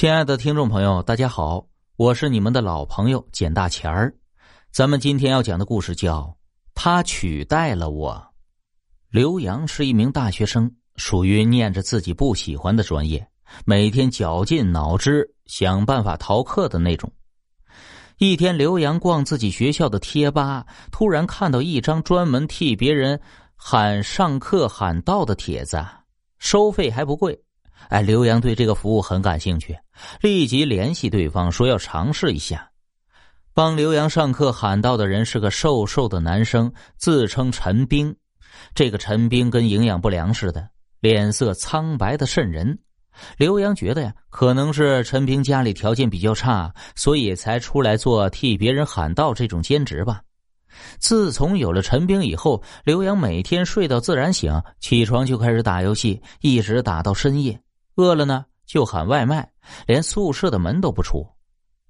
亲爱的听众朋友，大家好，我是你们的老朋友简大钱儿。咱们今天要讲的故事叫《他取代了我》。刘洋是一名大学生，属于念着自己不喜欢的专业，每天绞尽脑汁想办法逃课的那种。一天，刘洋逛自己学校的贴吧，突然看到一张专门替别人喊上课喊到的帖子，收费还不贵。哎，刘洋对这个服务很感兴趣，立即联系对方说要尝试一下。帮刘洋上课喊到的人是个瘦瘦的男生，自称陈兵。这个陈兵跟营养不良似的，脸色苍白的渗人。刘洋觉得呀，可能是陈兵家里条件比较差，所以才出来做替别人喊到这种兼职吧。自从有了陈兵以后，刘洋每天睡到自然醒，起床就开始打游戏，一直打到深夜。饿了呢，就喊外卖，连宿舍的门都不出。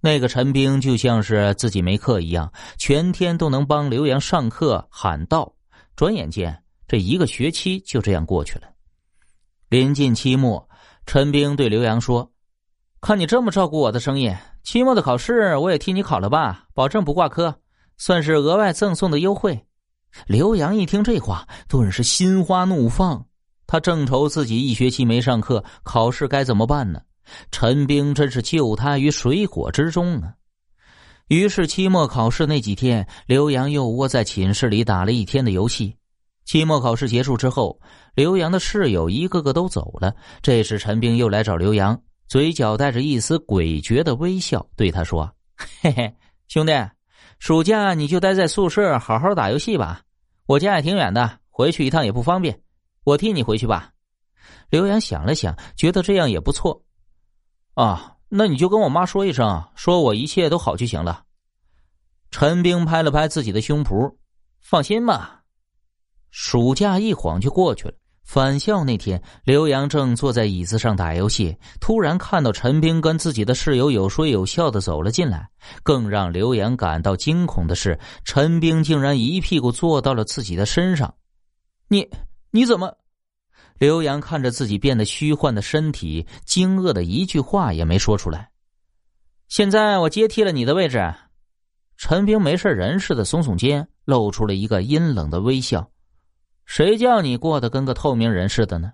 那个陈兵就像是自己没课一样，全天都能帮刘洋上课喊到。转眼间，这一个学期就这样过去了。临近期末，陈兵对刘洋说：“看你这么照顾我的生意，期末的考试我也替你考了吧，保证不挂科，算是额外赠送的优惠。”刘洋一听这话，顿时心花怒放。他正愁自己一学期没上课，考试该怎么办呢？陈兵真是救他于水火之中啊！于是期末考试那几天，刘洋又窝在寝室里打了一天的游戏。期末考试结束之后，刘洋的室友一个个都走了。这时，陈兵又来找刘洋，嘴角带着一丝诡谲的微笑，对他说：“嘿嘿，兄弟，暑假你就待在宿舍好好打游戏吧。我家也挺远的，回去一趟也不方便。”我替你回去吧，刘洋想了想，觉得这样也不错。啊，那你就跟我妈说一声，说我一切都好就行了。陈兵拍了拍自己的胸脯，放心吧。暑假一晃就过去了。返校那天，刘洋正坐在椅子上打游戏，突然看到陈兵跟自己的室友有说有笑的走了进来。更让刘洋感到惊恐的是，陈兵竟然一屁股坐到了自己的身上。你。你怎么？刘洋看着自己变得虚幻的身体，惊愕的一句话也没说出来。现在我接替了你的位置。陈兵没事人似的耸耸肩，露出了一个阴冷的微笑。谁叫你过得跟个透明人似的呢？